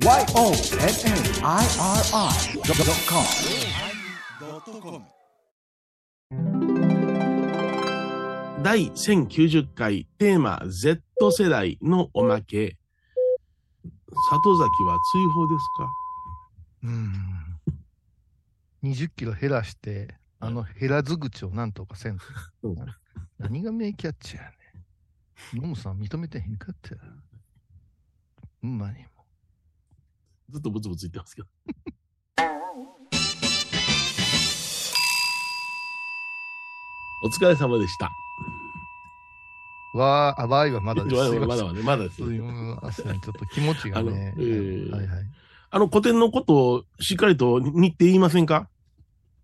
YONNIRI.com 第1090回テーマ Z 世代のおまけ。里崎は追放ですか？うん。20キロ減らして、あの減らず口をなんとかせん何が名キャッチャーやねん。ノムさん認めてへんかったよ。ほんまにもずっとブツブツ言ってますけど。お疲れ様でした。う。わー、あ、わーいはまだです。まだまだまだです。すいません。ちょっと気持ちがね。あのえーはいはい。あの古典のことをしっかりと日程言いませんか？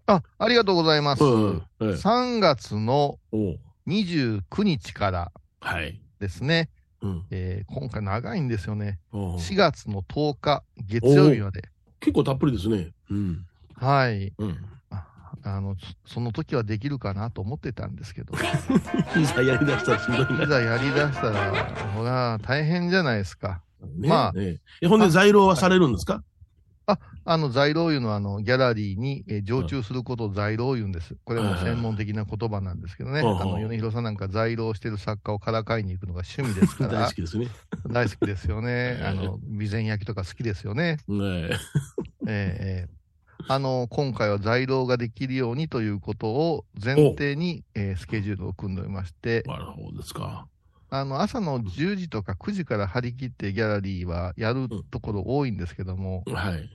あ、ありがとうございます。うん。はい3月のおう29日からはい。ですね、うん。えー今回長いんですよね。おう4月の10日、月曜日まで。結構たっぷりですね。うん。はい。うん。ああの、そその時はできるかなと思ってたんですけど、いざやりだしたらしんどいな。いざやりだしたら、ほら、大変じゃないですか。ねまあねえほんで在廊はされるんですか？あの、在廊いうのは、あの、ギャラリーに、えー常駐することを在廊言うんです。これも専門的な言葉なんですけどね。はいはいあの、米広さんなんか在廊してる作家をからかいに行くのが趣味ですか 大ら好、きですね。大好きですよね。え あの、備前焼きとか好きですよね。ねええーえーあの、今回は在廊ができるようにということを前提に、えースケジュールを組んでおりまして、なるほどですか。あの、朝の10時とか9時から張り切ってギャラリーはやるところ多いんですけども、はい。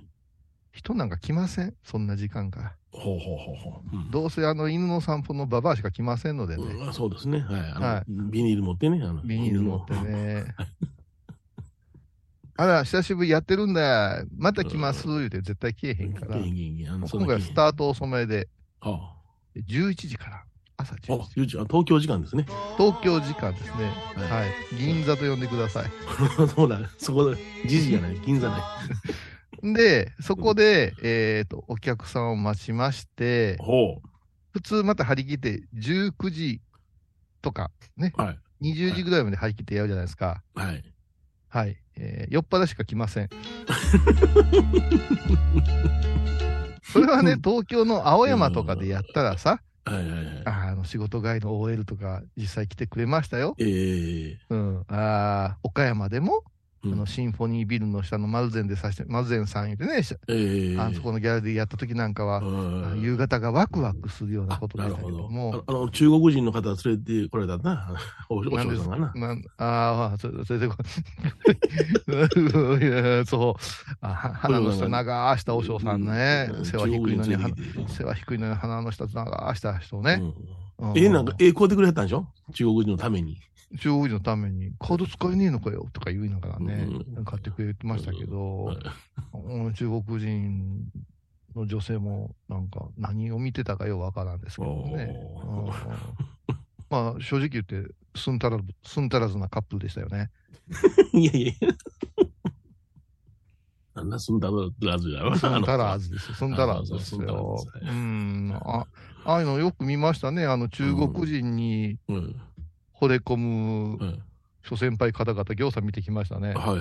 人なんか来ません？そんな時間から。ほうほうほうほう。うんどうせあの犬の散歩のババアしか来ませんのでね、うんそうですね。はい。あのはいビニール持ってね。あのビニール持って。ね。あら、久しぶりやってるんだ。また来ます。言うて絶対来えへんから。今回はスタート遅めで、あ11時から朝あ、10あ時。ゆうちゃん東京時間ですね。東京時間ですね。はいはい。銀座と呼んでください。そうだ、そこで、時事がない、銀座ない。で、そこで、えっ、と、お客さんを待ちまして、ほ普通また張り切って19時とか、ね、う。はい。20時ぐらいまで張り切ってやるじゃないですか。はい。はい。えー酔っ払いしか来ません。それはね、東京の青山とかでやったらさ、はいはいはい。あの仕事帰りの OL とか実際来てくれましたよ。ええうん。あー岡山でも、うんあのシンフォニービルの下のマルゼンでさして、マルゼンさん言ってね、しええ。あそこのギャラリーやった時なんかは、あ夕方がワクワクするようなことでしたけども、ああの、中国人の方連れてこられたんです嬢さんがな。なんああ、そそれでこそう、鼻の下長したお嬢さんね。う、ん。背は低いのに、背は低いのに鼻の下長した人ね。ええなんか、ええ買うてくれたんでしょ？中国人のために。中国人のために、カード使えねえのかよとか言いながらね、うん買ってくれてましたけど、はいうん中国人の女性もなんか何を見てたかようわからんですけどね。まあ正直言って、すんたらず、すんたらずなカップルでしたよね。いやいや。あんなすんだらずやろ。すんたらずです。すんたらずですよ。あああいうのよく見ましたね。あの中国人にうん。惚れ込むうん。諸先輩方々、行さん見てきましたね。はいはい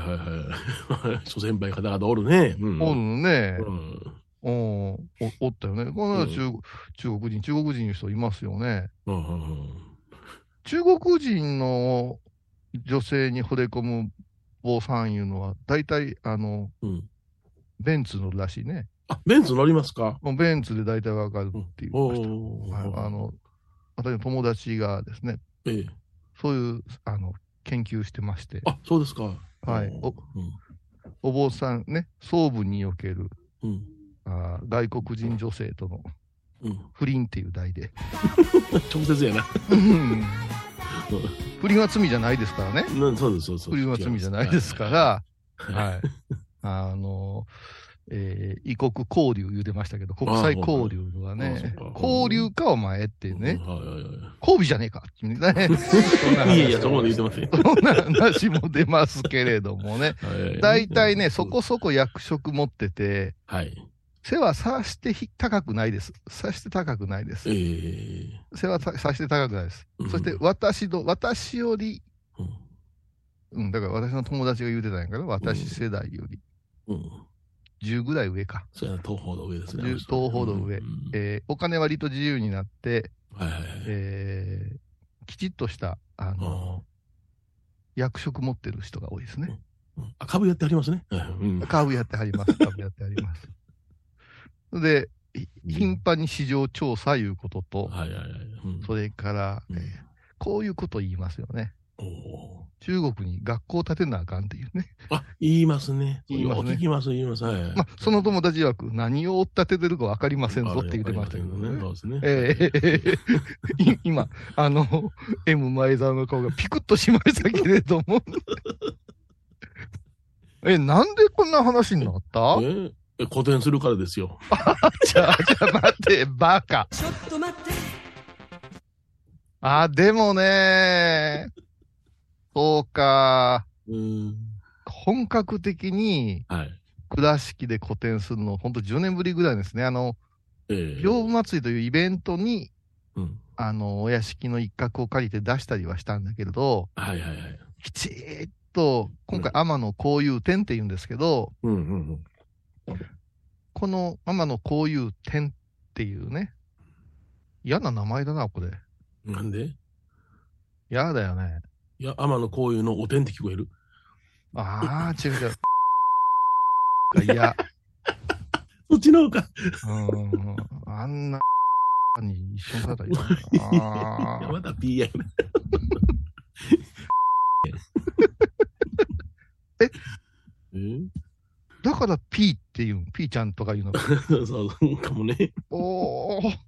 はい。諸先輩方々おるね。うん。おるのね。うん。おおおったよね。このうん中,、中国人、中国人の人いますよね。うんうんうん。中国人の女性に惚れ込む坊さんいうのは、大体、あの、うん。ベンツ乗るらしいね。あ、ベンツ乗りますか？もうベンツで大体わかるっていました。おはいあの、私の友達がですね、ええ。そういう、あの、研究してまして、あ、そうですか。はいおうん。お坊さんね、総部におけるうん。あー外国人女性とのうん。不倫っていう題で。直接やな。うん不倫は罪じゃないですからね。うんそうです、そうです。不倫は罪じゃないですから、はい。はい。あの、えー異国交流言うてましたけど、国際交流はあね交流かお前ってね、はいはいはい交尾じゃねえかってね。そんな話いやいや、そこまで言ってません。そんな話も出ますけれどもね。大体ね、そこ。そこ役職持ってて、はい。背はさしてひ高くないです。さして高くないですえ。え。背はささして高くないですうん。そして私の、私より、うんうん、だから私の友達が言うてたんやから、私世代より。うん。10ぐらい上か。それは東方の上ですね。10東方の上うんえーお金割と自由になって、はいはいはい。えーきちっとした、あの、役職持ってる人が多いですね。うんあ、株やってありますね。株やってはります。株やってはります。で、ひ頻繁に市場調査いうことと、はいはいはい。うんそれから、うんえーこういうこと言いますよね。中国に学校を建てなあかんっていうね。あ、言いますね。言いますね。聞きます、言います。はい、まあ、その友達曰、何を追っ立ててるかわかりませんぞって言ってましたけどね。そうですね。え、え、今、あの、M 前澤の顔がピクッとしましたけれども。え、なんでこんな話になった？え、古典するからですよ。じゃあ、じゃあ待って、バカ。ちょっと待って。あ、でもねー。10日、本格的に、倉敷で個展するの、本当10年ぶりぐらいですね。あの、屏風祭りというイベントに、うん、あの、お屋敷の一角を借りて出したりはしたんだけれど、はいはいはい。きちっと、今回、天野交友展って言うんですけど、うんうんうん、この天野交友展っていうね、嫌な名前だな、これ。なんで？嫌だよね。いや、天野こういうのおてんって聞こえる？ああ、違う違う。いや、そっちの方か。うん、あんなに一緒にされたらいいか いやな。また P やな。え？え？だから P っていう、P ちゃんとか言うの。そうそう、かもね。おー、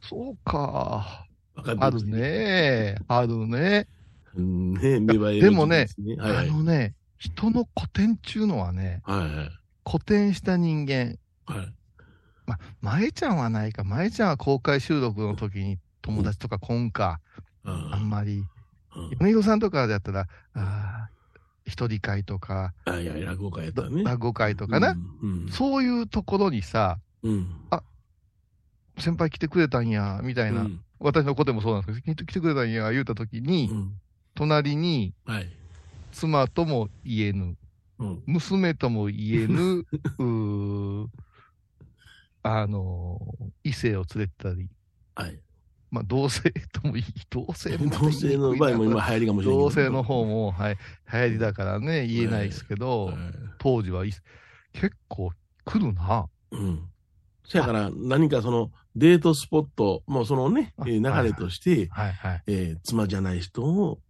そうか。わかってある。ね。あるね。うんね、芽生えでもねあい。のね、人の古典中のはね、はいはい。古典した人間、はい。まあ、前ちゃんはないか、前ちゃんは公開収録の時に友達とか来んか、ああんまり。あ、米広さんとかだったら、あー一人会とか、あいや落語会やったらね。落語会とかな、うん。そういうところにさ、うん。先輩来てくれたんや、みたいな、うん私の子でもそうなんですけど、来てくれたんや、言うた時に、うん。隣にはい。妻とも言えぬ、うん。娘とも言えぬ、うーあの異性を連れてたり、はい。まあ、同性ともいい、同性も 同性の場合も今流行りかもしれない。同性の方も、はい、流行りだからね、言えないですけど、はい当時はい結構来るな。うん。そやから、何かその、デートスポット、もうそのね、流れとして、はいはい。えー妻じゃない人を、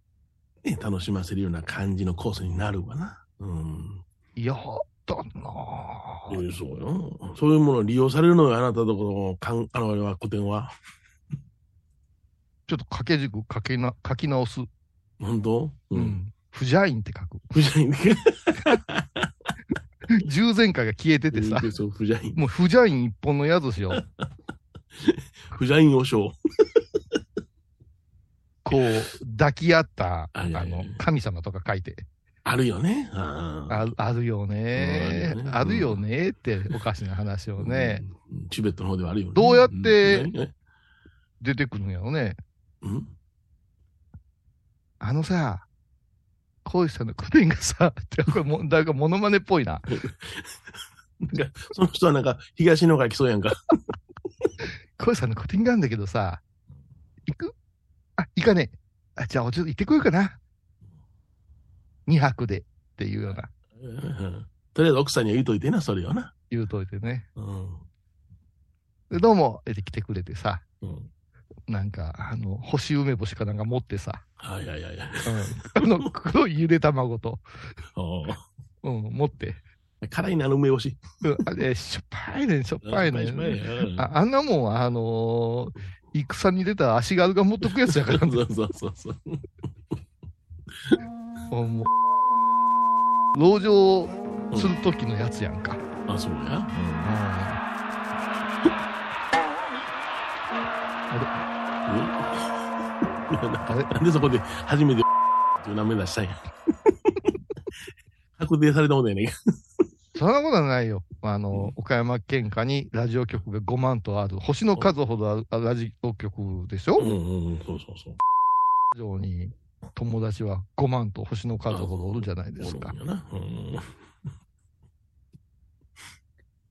ね、楽しませるような感じのコースになるわな。うん。やったなえーそうよ。そういうものを利用されるのよ、あなたとこの、かんあの、あれは、古典は？ちょっと掛け軸書きな書き直す。本当？う。ん。不邪院って書く。不邪院ね。従前回が消えててさ、そう、不邪院。もう不邪院一本のやつしよう。不邪院和尚。こう、抱き合った、あの、神様とか書いて。あるよね。あーああるよねうん。あるよねって、おかしな話をね、うんチベットの方ではあるよね。どうやって出てくるんやろね。うんあのさ、小石さんの古典がさ、ってこれも、だからモノマネっぽいな。なんかその人はなんか、東の方が来そうやんか。小石さんの古典があるんだけどさ、行く？あ、行かねえ。あ、じゃあ、ちょっと行ってくるかな。二泊でっていうような、うんとりあえず奥さんには言うといてな、それよな。言うといてね。うん。でどうも、えて来てくれてさ、うん。なんか、あの、干し梅干しかなんか持ってさ、はいはいはいはい。うん、あの、黒いゆで卵と、うん、持って、辛いな、梅干し。うん、あれ、しょっぱいねん、しょっぱい。ねああんなもんは、あのー戦に出た足軽が持っとくやつやから、そうそうそうそう。もう、籠城する時のやつやんか。あ、そうや？うん。あれ？なんでそこで初めてっていう名前出したんや。確定されたもんだよね。そんなことはないよ。あの、岡山県下にラジオ局が5万とある、星の数ほどあるあラジオ局でしょ、うんうんうん、そうそうそう。以上に友達は5万と星の数ほどおるじゃないですか。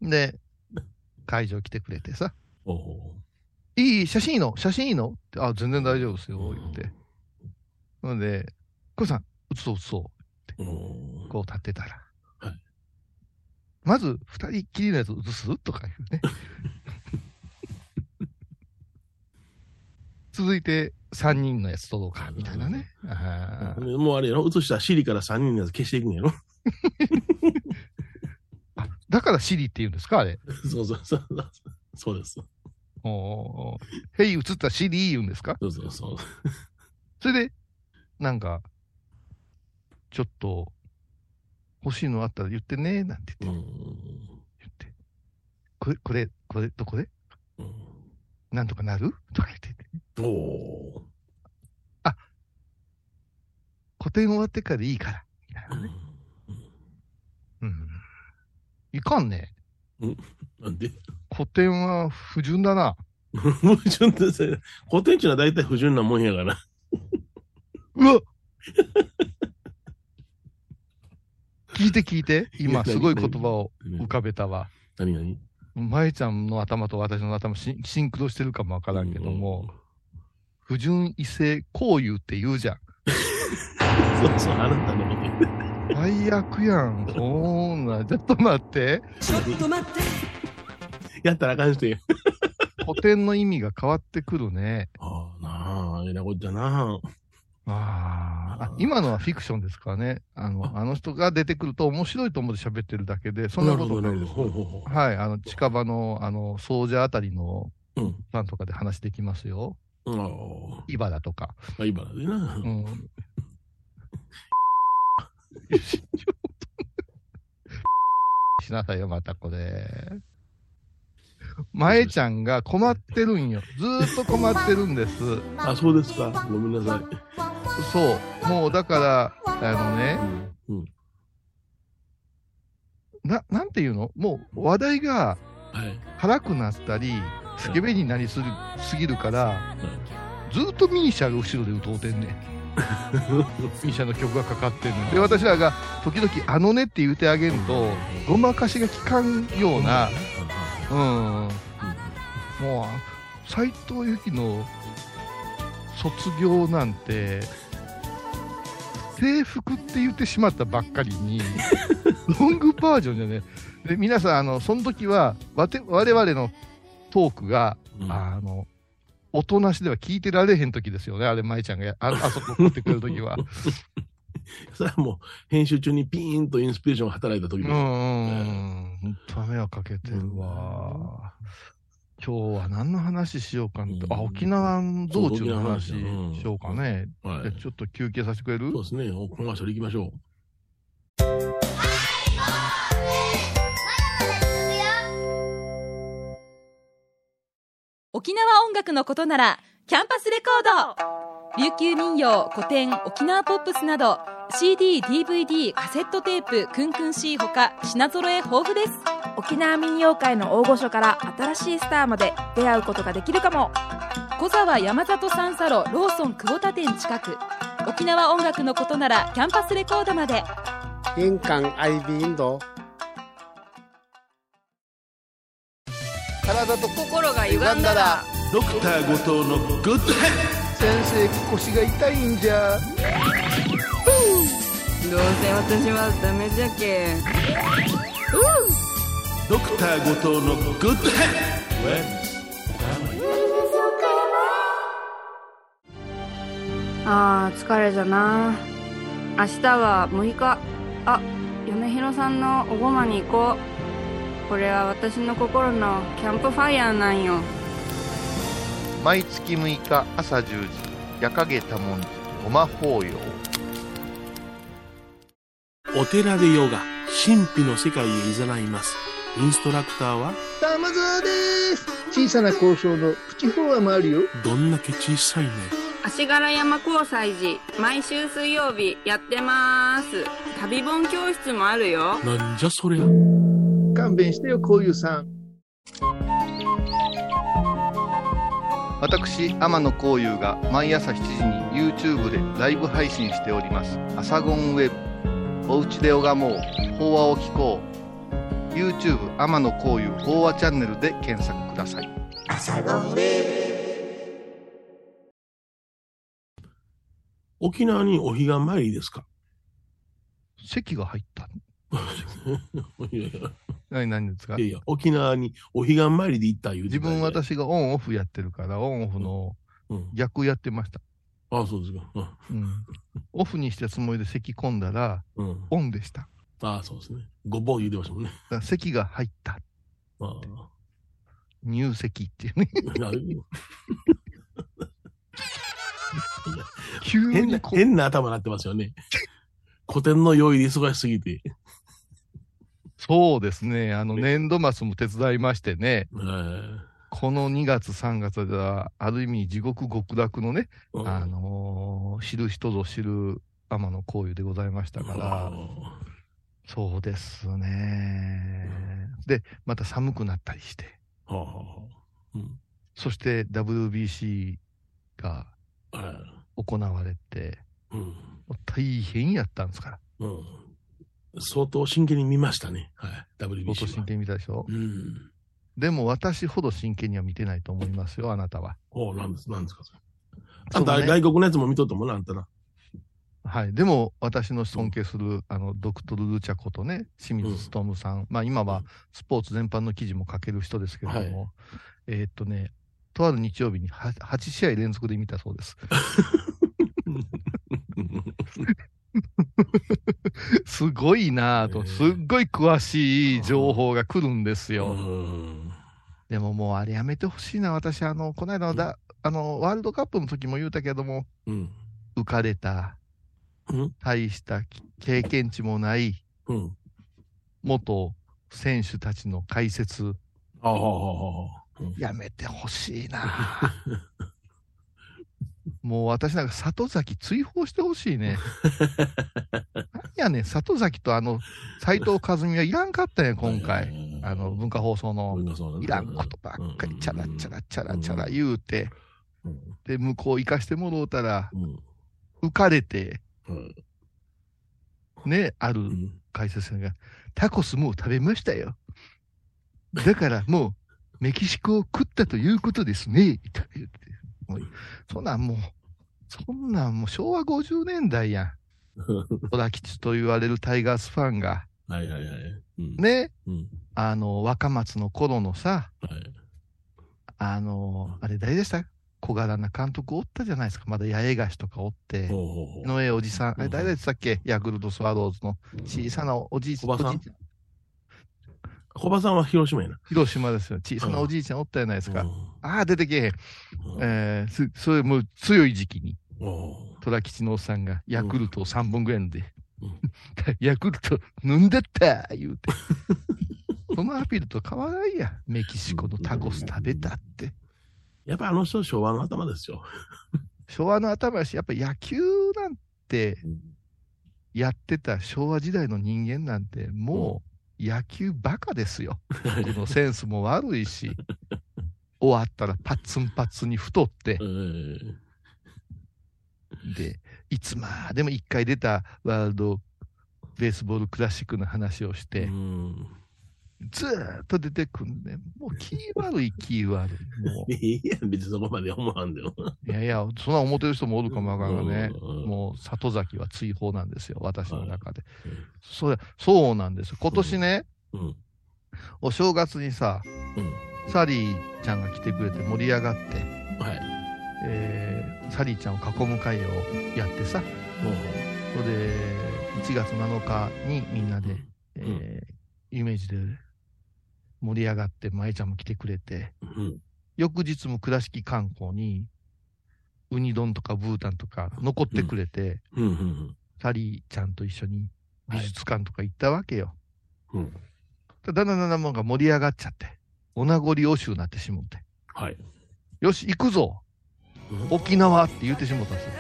で、会場来てくれてさ、いい写真いいの？写真いいの？ってあ、全然大丈夫ですよ、言って。ほんで、こさん、写そう写そう。ー。おーこう立ってたら。はいまず、二人っきりのやつ写す？とか言うね。続いて、三人のやつ撮ろうか、みたいなね。もうあれやろ？映したシリから3人のやつ消していくんやろ？あだからシリって言うんですか？あれ。そうそうそう。そうです。おーへい、映ったシリ言うんですか？そうそうそう。それで、なんか、ちょっと、欲しいのあったら言ってね、なんてう言って、ん。言って。これ、これ、これ、どこで？うんなんとかなる？とか言って。おお個展終わってからいいから。みたいー。なね。うん。いかんね。なんで？古典は不純だな。不純ってさ、古典っていうのは大体不純なもんやから。うわ聞いて聞いて。今すごい言葉を浮かべたわ。何？何？舞ちゃんの頭と私の頭シンシンクロしてるかもわからんけども、不純異性交友って言うじゃん。そうそう、あなたのこと。最悪やん。そんな、ちょっと待って。ちょっと待ってやったらあかん人や。古典の意味が変わってくるね。ああ、なあ、えらこっちゃなあーあ、今のはフィクションですからね。あの、あの人が出てくると面白いと思って喋ってるだけで、そんなことないです。はい、あの、近場の、あの、総社あたりの、う。うん。なんとかで話できますよ。ああ、茨とか。まあ、茨でな。うん。しなさいよ、またこれ。まえちゃんが困ってるんよ。ずーっと困ってるんです。あ、そうですか。ごめんなさい。そう。もうだから、あのね、うん。うん。な、なんていうの？もう話題がはい。辛くなったり、スケベになりすぎすぎるから、ずーっとミニシャが後ろで歌うてんねん。ミニシャの曲がかかってんねん。で、私らが時々あのねって言うてあげると、ごまかしが効かんような、うん、もう、斎藤由貴の卒業なんて、制服って言ってしまったばっかりに、ロングバージョンじゃね。で、皆さん、あの、その時は、わて我々のトークが、うんあの、音なしでは聞いてられへん時ですよね。あれ、舞ちゃんがやああそこ送ってくる時は。それはもう、編集中にピーンとインスピレーションが働いた時です。うんうんう迷惑かけてるわ。今日は何の話しようかなって。あ、うん沖縄道中の話しようかね。はい。でちょっと休憩させてくれる？そうですね。おコマーシャル行きましょう。沖縄音楽のことならキャンパスレコード琉球民謡古典沖縄ポップスなど CD、DVD、カセットテープクンクン C ほか品揃え豊富です沖縄民謡界の大御所から新しいスターまで出会うことができるかも。小沢山里三佐路ローソン久保田店近く。沖縄音楽のことならキャンパスレコードまで。印港 IB 印度体と心が歪んだら。ドクター後藤のグッド先生腰が痛いんじゃ。どうせ私はダメじゃけドクター後藤のグッドヘッドあー疲れじゃな。明日は6日。あ米広さんのおごまに行こう。これは私の心のキャンプファイヤーなんよ。毎月6日朝10時夜影多文字ごま法要お寺でヨガ。神秘の世界へ誘います。インストラクターは？玉沢です。小さな交渉のプチフォアもあるよ。どんだけ小さいね。足柄山交際時毎週水曜日やってます。旅本教室もあるよ。なんじゃそりゃ。勘弁してよこういうさん。私天野幸雄が毎朝7時に YouTube でライブ配信しております「アサゴンウェブ」「おうちで拝もう。法話を聞こう」YouTube 天野幸雄法話チャンネルで検索ください。沖縄にお彼岸参りですか？席が入った。いやいや何、何ですか？いやいや、沖縄にお彼岸参りで行ったいう自分私がオンオフやってるから、オンオフのうん。逆やってました。あそうですか。うん。オフにしたつもりで咳込んだら、うん。うん。オンでした。あそうですね。ごぼう言うてましたもんね。だから咳が入った。あ入咳っていうね。あ急変な、にこう変な頭になってますよね。古典の用意で忙しすぎて。そうですね。あの、年度末も手伝いましてね。えーこの2月3月では、ある意味地獄極楽のね、うんあのー知る人ぞ知る天野幸雄でございましたから、そうですね。で、また寒くなったりして、はあはあはあうんそして WBC がはい行われて、うん大変やったんですから。うん相当真剣に見ましたね。はい。WBC は。相当真剣に見たでしょ？うん。でも私ほど真剣には見てないと思いますよ、あなたは。おうなんです、なんですか、それ。あんた外国のやつも見とってもな、あんたな。はい。でも、私の尊敬する、あの、ドクトル・ルチャことね、清水勉さん。まあ、今はうんスポーツ全般の記事も書ける人ですけれども、えーっとね、とある日曜日には8試合連続で見たそうです。すごいなぁと、ええすっごい詳しい情報が来るんですうよ。ん。でももうあれやめてほしいな、私、あの、この間のだ、あの、ワールドカップの時も言うたけども、うん。浮かれた、うん。大した経験値もないうん。元選手たちの解説、ああ、やめてほしいな。もう私なんか里崎追放してほしいね。何やねん、里崎とあの、斎藤和美はいらんかったん。や、今回。あの、文化放送の。いらんことばっかり、チャラチャラチャラチャラうん。言うて、うん。で、向こう行かしてもろうたら、うん。浮かれて、うん。ね、あるうん。解説者が、タコスもう食べましたよ。だからもう、メキシコを食ったということですね。とか言ってもうそんなんもう、そんなんもう昭和50年代やん。小田吉と言われるタイガースファンが、はいはいはい。うん。ね、うん。あの、若松の頃のさ、はい。あの、あれ誰でした？小柄な監督おったじゃないですか。まだ八重樫とかおって。ほうほうほう井上おじさん、あれ誰でしたっけ？ヤクルトスワローズの小さなおじいちゃん。小葉さんは広島やな。広島ですよ。小さなおじいちゃんおったじゃないですか。うんああ、出てけえへん。うんえー、す、そういうもう強い時期に、虎吉のおっさんがヤクルトを3本ぐらい飲んで、うん ヤクルト飲んでった言うて。そのアピールと変わらんや。メキシコのタコス食べたって。やっぱあの人昭和の頭ですよ。昭和の頭やし、やっぱ野球なんてやってた昭和時代の人間なんて、もう野球バカですよ。このセンスも悪いし、終わったらパッツンパッツンに太ってえ、ーで、いつまでも一回出たワールドベースボールクラシックの話をして、うん。ずーっと出てくんね。もう気悪い気悪い。も いや、別にそこまで思わんでも。う、いやいや、そんな思ってる人もおるかもわからんがね。うんもう里崎は追放なんですよ、私の中でうん。それそうなんですよ。今年ね、うん。お正月にさ、うん。サリーちゃんが来てくれて盛り上がって、はい。えーサリーちゃんを囲む会をやってさ、それで、1月7日にみんなで、えーイメージで盛り上がって、舞ちゃんも来てくれて、うん。翌日も倉敷観光に、ウニ丼とかブータンとか残ってくれて、うん。うん。サリーちゃんと一緒に美術館とか行ったわけよ。うん。だんだんだんだんが盛り上がっちゃって、お名残惜しくなってしもって、はい。よし、行くぞうん沖縄って言ってしもったんですよ。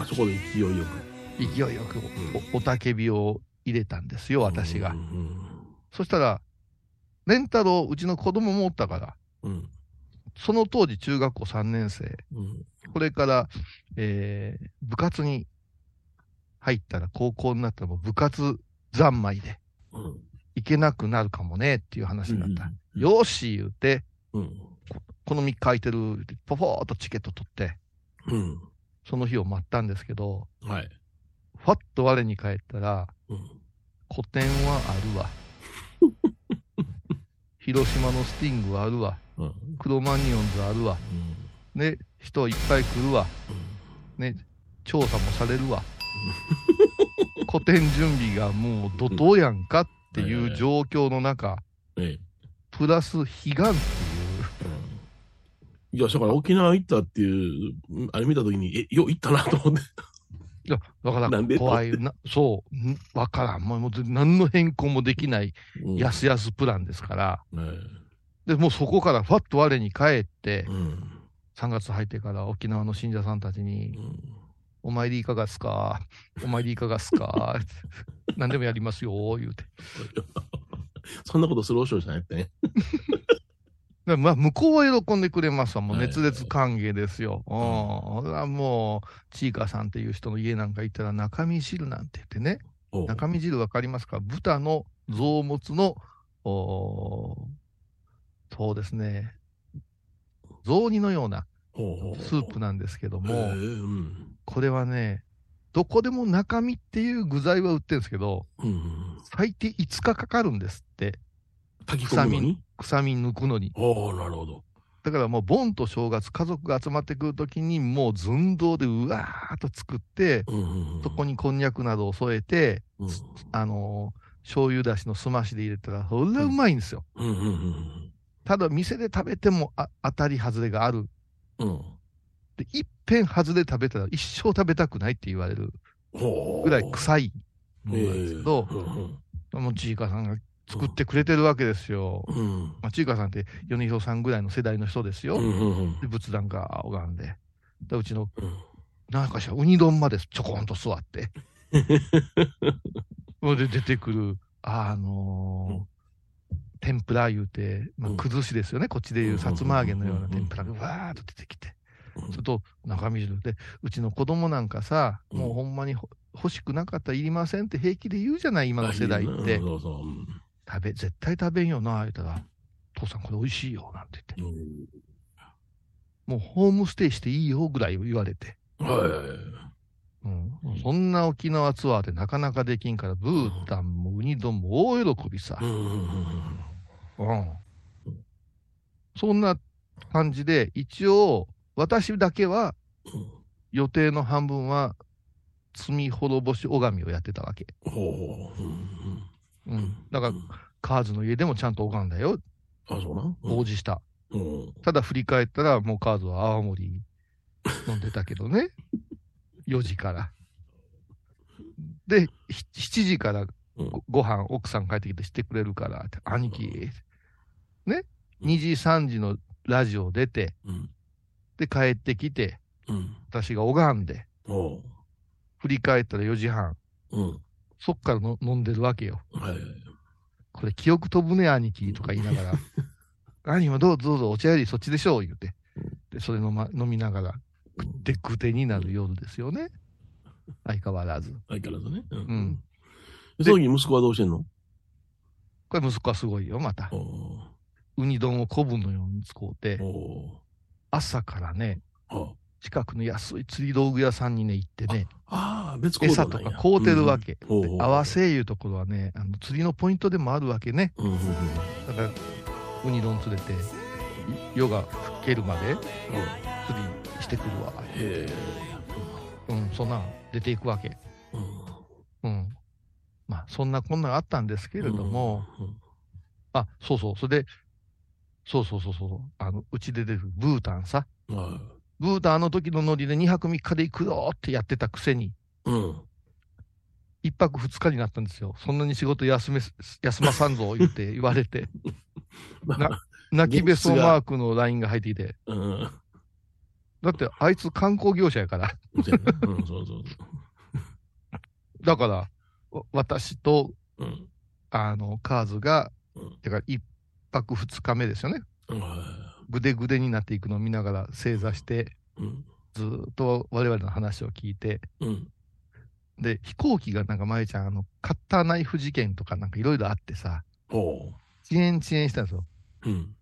あそこで勢いよく。勢いよくお、おたけびを入れたんですよ、私が。うん。そしたら、レンタロウ、うちの子供もおったから、うん。その当時中学校3年生、うん。これから、えー部活に入ったら高校になったらもう部活三昧でうん。生行けなくなるかもねっていう話になった。うんよーし言うて、うん。この3日空いてるポポーっとチケット取って、うん。その日を待ったんですけど、はい。ファッと我に返ったら、うん。古典はあるわ。広島のスティングはあるわ。うん。クロマニオンズあるわ。ね、人いっぱい来るわ。ね、調査もされるわ。古典準備がもう怒涛やんかっていう状況の中、ええ。プラス悲願っていう。いや、だから沖縄行ったっていう、あれ見たときに、え、よ、行ったなと思って。いや、だからなんで怖いな、そう、んわからん。もう、何の変更もできない、うんやすやすプランですから。ねで、もうそこからファッと我に返ってえ、うん。3月入ってから沖縄の信者さんたちにう、んお参りいかがっすか？お参りいかがっすか？何でもやりますよ、言うて。そんなことするおしょうじゃないってね。でまあ、向こうは喜んでくれますわ。もうはい熱烈歓迎ですよ。うん。それはもう、ちいかさんっていう人の家なんか行ったら中身汁なんて言ってね。中身汁わかりますか？豚の臓物の、そうですね。雑煮のようなスープなんですけども、へえうん。これはね、どこでも中身っていう具材は売ってるんですけど、うん。最低5日かかるんですって。炊き込むのに？臭み抜くのに。おおなるほど。だからもう、盆と正月、家族が集まってくるときに、もう寸胴でうわーっと作って、うんうんうん。そこにこんにゃくなどを添えて、うん。あのー醤油だしのすましで入れたら、それはうまいんですよ。うんうんうんただ、店で食べてもあ当たり外れがある。うん。うん。で、いっぺん外れ食べたら一生食べたくないって言われるぐらい臭いものなんですけど、えもうちいかさんが作ってくれてるわけですよ。えうん。うんまあ、ちいかさんって米広さんぐらいの世代の人ですよ。うんうんで、仏壇が拝んで。でうちの、うんなんかしら、ウニ丼までちょこんと座って。で出てくる、あのーうん天ぷら言うて、まあうん、崩しですよね。こっちでいうさつま揚げのようなうん天ぷらがわーっと出てきて。うんそれと中身汁で、うちの子供なんかさ、うんもうほんまにほ欲しくなかったらいりませんって平気で言うじゃない、今の世代って。そうそううん食べ、絶対食べんよな、言うたら、父さんこれ美味しいよ、なんて言って。うんもうホームステイしていいよぐらい言われて。はい。うん、そんな沖縄ツアーでなかなかできんから、ブータンもウニ丼も大喜びさう。ん。そんな感じで、一応、私だけはうん予定の半分は、罪滅ぼし拝みをやってたわけ。ほうほう。うんうん。だから、カーズの家でもちゃんと拝んだよ。あ、そうな。応じした。うん。ただ振り返ったら、もうカーズは青森飲んでたけどね。4時から。で、ひ7時からうんごご飯、奥さん帰ってきてしてくれるからって、兄貴、ね、2時、3時のラジオ出て、うん。で、帰ってきて、うん。私が拝んで。振り返ったら4時半、うん。そっからの飲んでるわけよ。はい。これ、記憶飛ぶね、兄貴、とか言いながら、兄もどうぞどうぞ、お茶よりそっちでしょう、言うて。で、それ飲,、ま、飲みながら、くってくてになる夜ですよね。相変わらず。相変わらずね。ううん。でその時息子はどうしてんの？これ息子はすごいよ、また。おウニ丼を昆布のように使うて朝からね、うあ近くの安い釣り道具屋さんにね、行ってね、ああ、餌とか買うてるわけ。うん合わせいうところはね、あの釣りのポイントでもあるわけね。うんうんうんだから、ウニ丼釣れて、い夜が更けるまで釣りしてくるわ。へえ。うん、そんなん出ていくわけ。うんうん。まあ、そんなこんなんあったんですけれども、うんあ、そうそう、それで、そうそうそうそう、あの、うちで出るブータンさ。はブータンあの時のノリで2泊3日で行くよってやってたくせに、い。うん。1泊2日になったんですよ。そんなに仕事休め、休まさんぞ言って 言われて、まな泣きべそマークの LINE が入ってきて、うん。だってあいつ観光業者やから。そうやなうんそうそうだから、わ私と、そう。うん。あの、カーズが、うんてか1泊2日目ですよね。はぐでぐでになっていくのを見ながら正座して、い。うん。ずーっと我々の話を聞いて、うん。で、飛行機がなんか、まゆちゃん、あの、カッターナイフ事件とかなんかいろいろあってさ、ほ遅延遅延したんですよ。う。うん。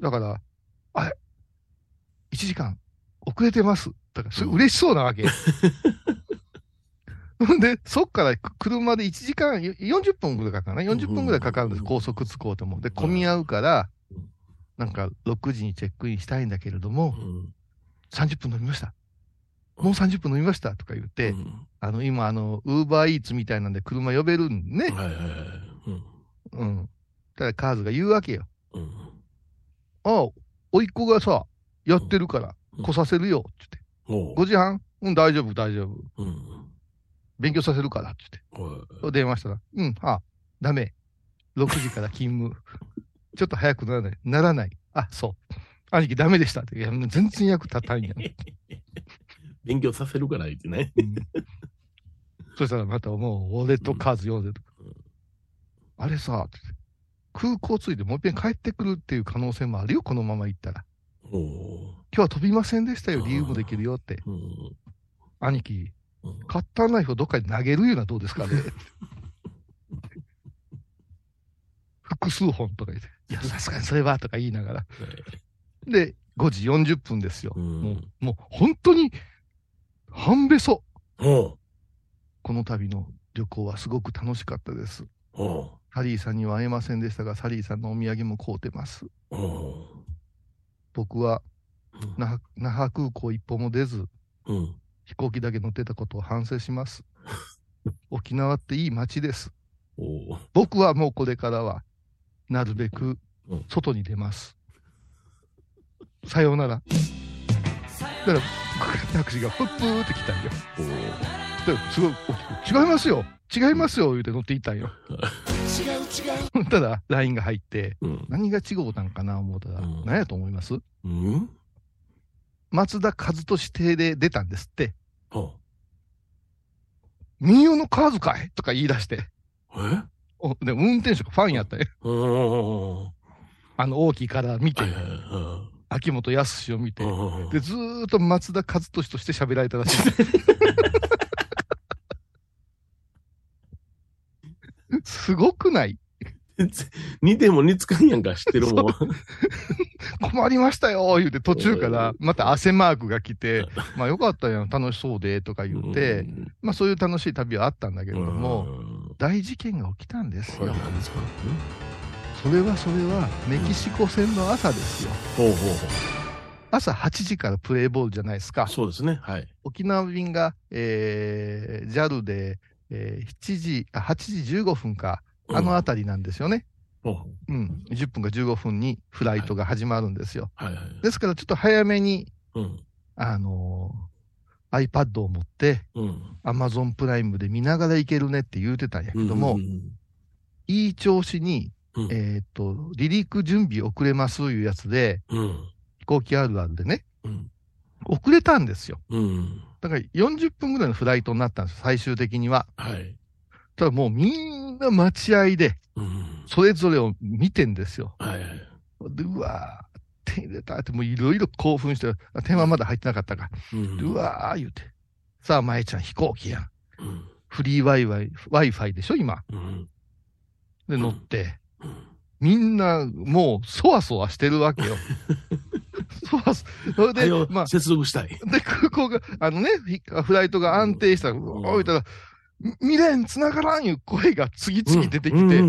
だから、あれ ?1 時間遅れてます。だから、それ嬉しそうなわけ。ほ んで、そっからく車で1時間、よ40分ぐらいかかるな？40分ぐらいかかるんです。うん高速着こうと思う。で、混み合うからうん、なんか6時にチェックインしたいんだけれどもう、ん。30分飲みました。もう30分飲みましたとか言って、うんあの、今、あの、ウーバーイーツみたいなんで車呼べるんね。はいはいはい。うん。うん。ただ、カーズが言うわけよ。うん。ああ、おいっ子がさ、やってるから、うん来させるよ、って言って。ほう。5時半？うん、大丈夫、大丈夫。うん。勉強させるから、ってほ言って。電話したら、うん、あ、ダメ。6時から勤務。ちょっと早くならない。ならない。あ、そう。兄貴ダメでしたって。いや、全然役立たんやん。勉強させるから言ってね。うんそしたらまたもう、俺とカーズ読んでる。あれさ、空港着いてもう一遍帰ってくるっていう可能性もあるよ、このまま行ったら。ほ今日は飛びませんでしたよ、理由もできるよって。う。うん。兄貴、うんカッターナイフをどっかに投げるようなどうですかね。複数本とか言って、いや、さすがにそれはとか言いながら。で、5時40分ですよ。うんもう、もう本当に、半べそ。ほこの度の旅行はすごく楽しかったです。サリーさんには会えませんでしたが、サリーさんのお土産も買うてます。僕はう。那覇那覇空港一歩も出ず、うん。飛行機だけ乗ってたことを反省します。沖縄っていい街です。僕はもうこれからは、なるべくうん外に出ます。さようなら。だから、タクシーがプップーって来たんよ。ですごい違いますよ違いますよ言うて乗っていったんよ。違う違う。ただ、LINE が入って、うん。何が違うたんかな思うたら、うん何やと思います？うん？松田和俊邸で出たんですって。ほ民謡のカーズかい？とか言い出して。う。え？おで、運転手がファンやったよ。うん。あの大きいから見て秋元康を見て。うん。で、ずーっと松田和俊として喋られたらしい。すごくない？似ても似つかんやんか、知ってるもん。困りましたよ言うて途中からまた汗マークが来て、まあよかったやん、楽しそうでとか言って、うん、まあそういう楽しい旅はあったんだけれども、うん、大事件が起きたんですよ。それはそれはメキシコ戦の朝ですよ。ほうほうほう。朝8時からプレーボールじゃないですか。そうですね。はい。沖縄便が、えー、JAL で、えー7時、あ、8時15分か、あのあたりなんですよね。ほうほううん。10分か15分にフライトが始まるんですよ。はいはい。ですからちょっと早めに、うん。あのー iPad を持って、うん。Amazon プライムで見ながら行けるねって言うてたんやけども、うんいい調子に、うんえーっと、離陸準備遅れますいうやつで、うん。飛行機あるあるでね、うん。遅れたんですよ。うん。だから40分ぐらいのフライトになったんです、最終的には。はい。ただもうみんな待合で、うん。それぞれを見てんですよ。うわ入れたって、もういろいろ興奮して、あ点はまだ入ってなかったか。うんでうわー言うて。さあ、舞ちゃん飛行機やん。うん。フリー Wi-Fi、Wi-Fi でしょ、今。うん。で、乗って。うんみんな、もう、そわそわしてるわけよ。そわそ、それでまあ、接続したい。で、空港が、あのね、ひフライトが安定したら、んおいたら、み未練繋がらんいう声が次々出てきて、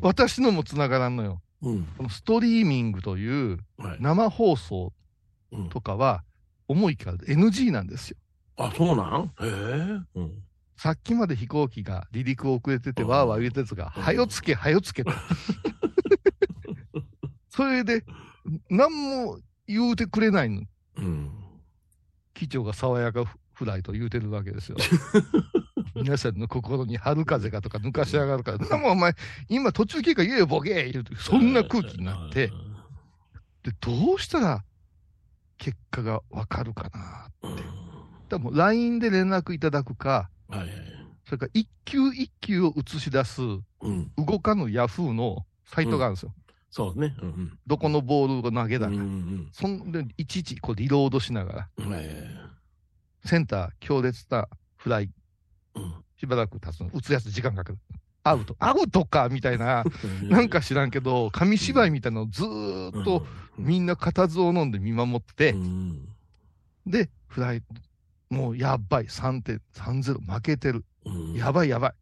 私のも繋がらんのよ。うん。このストリーミングというはい。生放送うんとかは、重いから NG なんですよ。あ、そうなん？へえ。うん。さっきまで飛行機が離陸遅れてて、うんわーわー言うてたやつが、うんはよつけ、はよつけと。それで、何も言うてくれないの。うん。機長が爽やかフライと言うてるわけですよ。皆さんの心に春風がとか抜かし上がるから、なもんお前、今途中経過言えよ、ボケー言うて、そんな空気になって、で、どうしたら結果がわかるかな。うん。だからもう LINE で連絡いただくか、はいはい。それから一球一球を映し出すうん。動かぬヤフーのサイトがあるんですよ。そうね。うんどこのボールを投げうん。うたか。んそんで、いちいちこうリロードしながら、うん。はいはい。センター強烈なフライ、うん。しばらく経つの、打つやつ時間かかる。アウト、アウトかみたいな、なんか知らんけど、紙芝居みたいなのをずーっとみんな固唾を飲んで見守って、うん。で、フライト、もうやばい、3.30負けてる。うん。やばいやばい。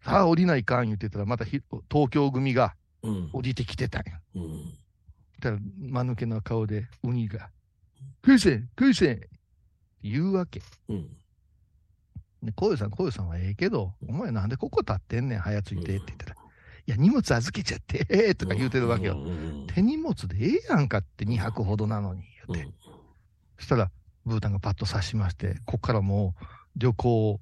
さあ降りないかん言ってたら、またひ東京組がうん。降りてきてたんや。たら、間抜けな顔で、ウニが、クイセン、クイセンって言うわけ。うんで、こういうさん、こういうさんはええけど、お前なんでここ立ってんねん、早ついてって言ったら、いや、荷物預けちゃって、とか言うてるわけよ。うん手荷物でええやんかって2泊ほどなのに、言うて。そしたら、ブータンがパッと指しまして、こっからもう旅行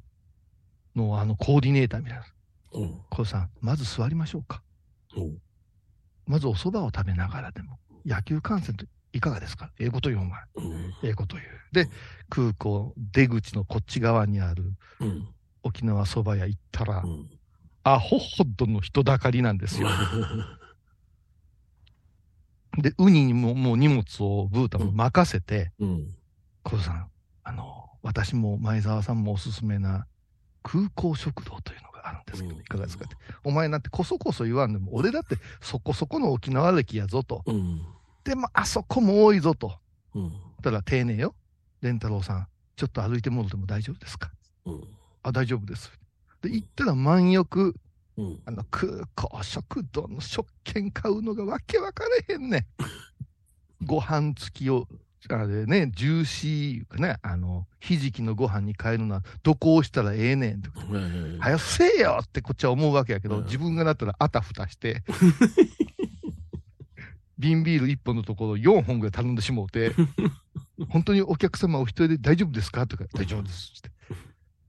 のあのコーディネーターみたいな。うんこうさん、まず座りましょうか。うんまずお蕎麦を食べながらでも、野球観戦っていかがですか？ええこと言う、お前。うんええこと言う。で、空港出口のこっち側にあるうん沖縄蕎麦屋行ったら、うんアホほどの人だかりなんですよ。で、ウニにももう荷物をブータンも任せて、うんさん、あの、私も前澤さんもおすすめな空港食堂というのがあるんですけど、うんいかがですかって。お前なんてこそこそ言わんでも、俺だってそこそこの沖縄歴やぞと。うんでも、あそこも多いぞと。うん。たら丁寧よ。蓮太郎さん、ちょっと歩いて戻っても大丈夫ですか？うん。あ、大丈夫です。で、行ったら満浴、うん。あの空港食堂の食券買うのがわけわからへんねん。ご飯付きを、あれね、ジューシーかね、あの、ひじきのご飯に変えるのは、どこを押したらええねんとか。はい。早くせえよってこっちは思うわけやけど、うん。自分がなったらあたふたして、瓶ビール1本のところ4本ぐらい頼んでしもうて、本当にお客様お一人で大丈夫ですか？とか、大丈夫ですって。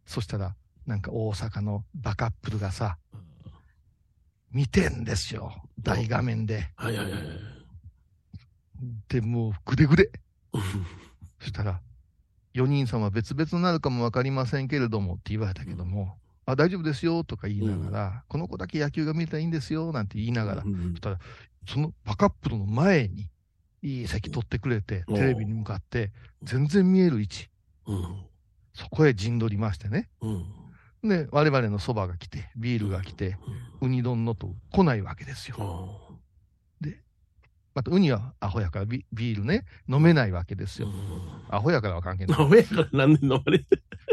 そしたら、なんか大阪のバカップルがさ、見てんですよ。大画面で。はいはいはい。で、もうぐでぐで。そしたら、4人様別々になるかもわかりませんけれどもって言われたけども、あ、大丈夫ですよとか言いながら、この子だけ野球が見れたらいいんですよなんて言いながら、うんそしたら、そのバカップルの前に、いい席取ってくれて、テレビに向かって、全然見える位置。うん。そこへ陣取りましてね。うん。で、我々のそばが来て、ビールが来て、ウニ丼のと来ないわけですよ。また、ウニはアホやからビビールね、飲めないわけですよ。アホやからは関係ない。飲めやからなんで飲まれて。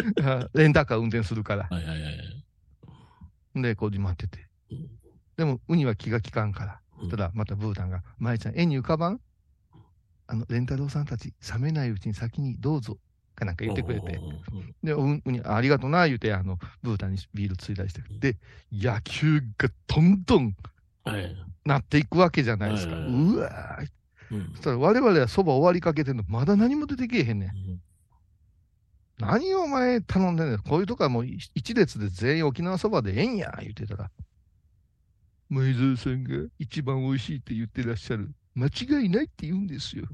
レンタカー運転するから。はいはいはい。で、こう待っててうん。でも、ウニは気が利かんから。うんただ、またブータンが、舞ちゃん、絵に浮かばんあの、レンタロウさんたち、冷めないうちに先にどうぞ。かなんか言ってくれて。で、ウウニ、ありがとうな、言うて、あの、ブータンにビールついだりして。で、野球がどんどんはい。なっていくわけじゃないですか。はいうはいわーうんそしたら我々はそば終わりかけてんの、まだ何も出てけえへんねん。何をお前頼んでんねん。こういうとこはもう一一列で全員沖縄そばでええんや、言ってたら。前澤さんが一番美味しいって言ってらっしゃる。間違いないって言うんですよ。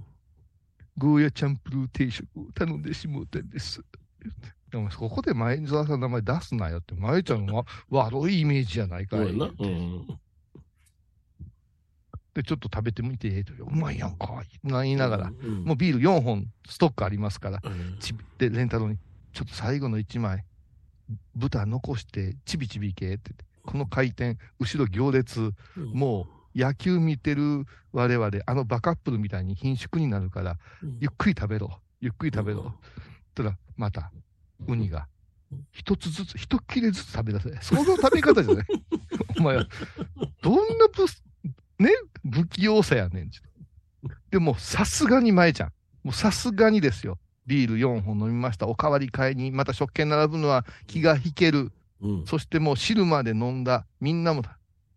ゴーヤチャンプルー定食を頼んでしもうたんです。でもここで前澤さんの名前出すなよって、前ちゃんは悪いイメージじゃないかい。うん。で、ちょっと食べてみてええと。うまいやんか。言いながら。うん、もうビール4本ストックありますから。うん、ちびで、レンタロウに、ちょっと最後の1枚、豚残して、ちびちびいけってこの回転、後ろ行列、もう野球見てる我々、あのバカップルみたいに貧縮になるから、うん、ゆっくり食べろ、ゆっくり食べろ。たら、また、ウニが、一つずつ、一切れずつ食べ出せ。その食べ方じゃない。お前は、どんなぶ、ね、不器用さやねん。でも、さすがに前ちゃん。もうさすがにですよ。ビール4本飲みました。おかわり買いに、また食券並ぶのは気が引ける。うん、そしてもう汁まで飲んだ。みんなも、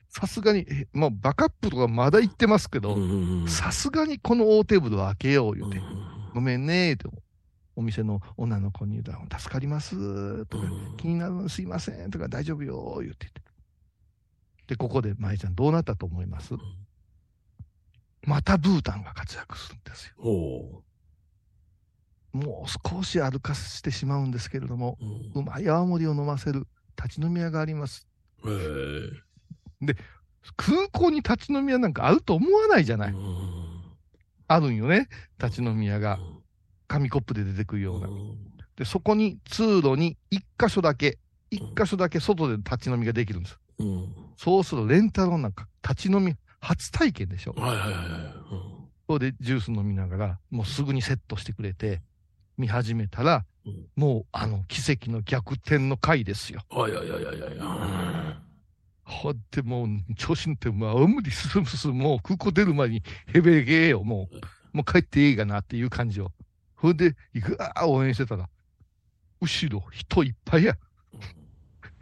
さすがに、えもうバカップとかまだ言ってますけど、うん、さすがにこの大テーブルを開けよう言うて、うんごめんねーって、お店の女の子に言うたら、助かりますとか、気になるのすいませんとか、大丈夫よ言ってて。で、ここで舞ちゃんどうなったと思います？またブータンが活躍するんですよ。ほもう少し歩かせてしまうんですけれども、う。うんうまい泡盛を飲ませる立ち飲み屋があります。へえ空港に立ち飲み屋なんかあると思わないじゃない。うんあるんよね。立ち飲み屋が紙コップで出てくるような。で、そこに通路に一箇所だけ、一箇所だけ外で立ち飲みができるんです。うん。そうすると、レンタロンなんか立ち飲み、初体験でしょ。はいはいはいはい。それでジュース飲みながら、もうすぐにセットしてくれて、見始めたら、うんもうあの奇跡の逆転の回ですよ。うん。あいやいやいやいやいや。ほってもう、調子乗って、もう無理するする、もう空港出る前にヘベゲーよ、もう。もう帰っていいかなっていう感じを。ほんで、ぐわー応援してたら、後ろ人いっぱいや。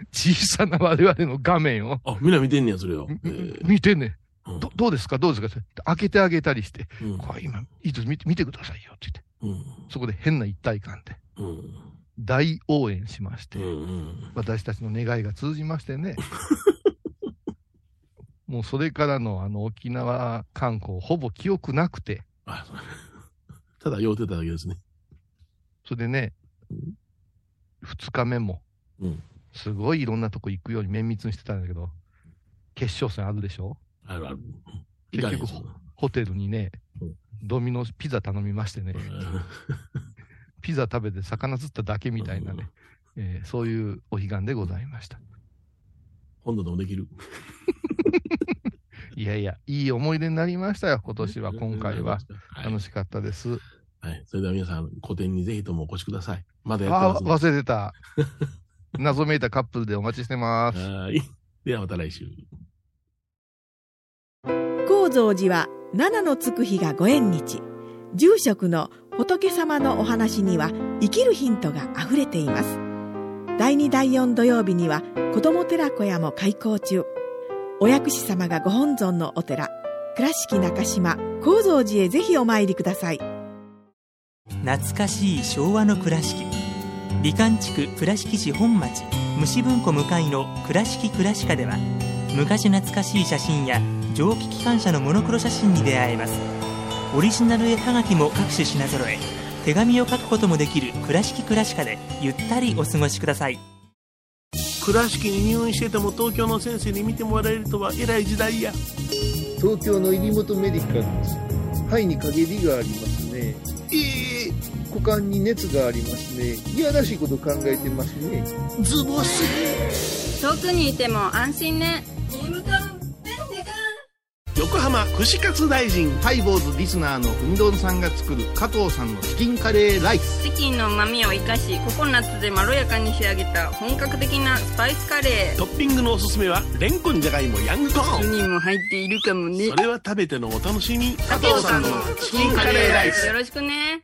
小さな我々の画面を。あ、みんな見てんねや、それを。みえー見てんねうんど、どうですか？どうですか？開けてあげたりして、うんこれ今、いいです見て、見てくださいよって言って、うん。そこで変な一体感でうん。大応援しまして、うんうん。私たちの願いが通じましてね。もうそれからのあの沖縄観光ほぼ記憶なくて、あ、ただ酔ってただけですね。それでね、二日目もうん。すごいいろんなとこ行くように綿密にしてたんだけど、決勝戦あるでしょ？あるある。結局ホテルにねうん、ドミノピザ頼みましてね、う んピザ食べて魚釣っただけみたいなね、えーそういうお彼岸でございました。今度でもできる？いやいや、いい思い出になりましたよ、今年は、今回は。はい。楽しかったです。はい。それでは皆さん、個展にぜひともお越しください。まだやってああ、ます、ね。忘れてた。謎めいたカップルでお待ちしてます。はい。ではまた来週。高蔵寺は七のつく日がご縁日住職の仏様のお話には生きるヒントがあふれています第2第4土曜日には子ども寺小屋も開校中お薬師様がご本尊のお寺倉敷中島・高蔵寺へぜひお参りください懐かしい昭和の倉敷美観地区倉敷市本町虫文庫向かいの「倉敷倉歯科」では昔懐かしい写真や蒸気機関車のモノクロ写真に出会えます。オリジナル絵はがきも各種品揃え手紙を書くこともできる「倉敷倉歯科」でゆったりお過ごしください。倉敷に入院してても東京の先生に見てもらえるとは偉い時代や。東京の入本メディカルです。肺に陰りがありますね。ええ股間に熱がありますねいやらしいこと考えてますねズボス。遠くにいても安心ね横浜串カツ大臣。ハイボーズリスナーのうみどんさんが作る加藤さんのチキンカレーライスチキンの旨味を生かしココナッツでまろやかに仕上げた本格的なスパイスカレートッピングのおすすめは、レンコンじゃがいもヤングコーン。人も入っているかもねそれは食べてのお楽しみ。加藤さんのチキンカレーライスよろしくね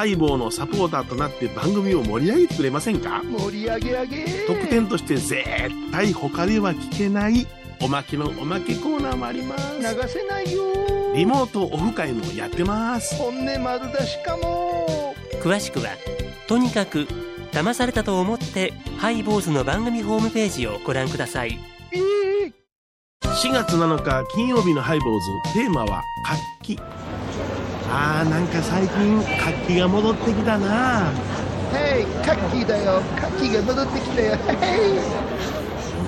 ハイボーのサポーターとなって番組を盛り上げてくれませんか？ー盛り上げ上げ。特典として絶対他では聞けないおまけのおまけコーナーもあります。流せないよ。リモートオフ会もやってます。本音丸出しかも。詳しくはとにかく騙されたと思ってハイボーズの番組ホームページをご覧ください。えー。4月7日金曜日のハイボーズ。テーマは活気あーなんか最近活気が戻ってきたな。はい活気だよ。活気が戻ってきたよ。はい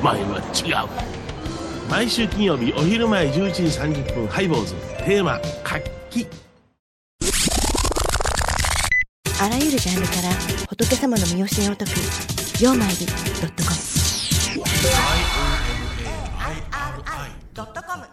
前は違う。毎週金曜日お昼前11時30分ハイボーズ。テーマ活気。あらゆるジャンルから仏様の身教えを解く「曜マイルドットコム」「IOMAIRI.com」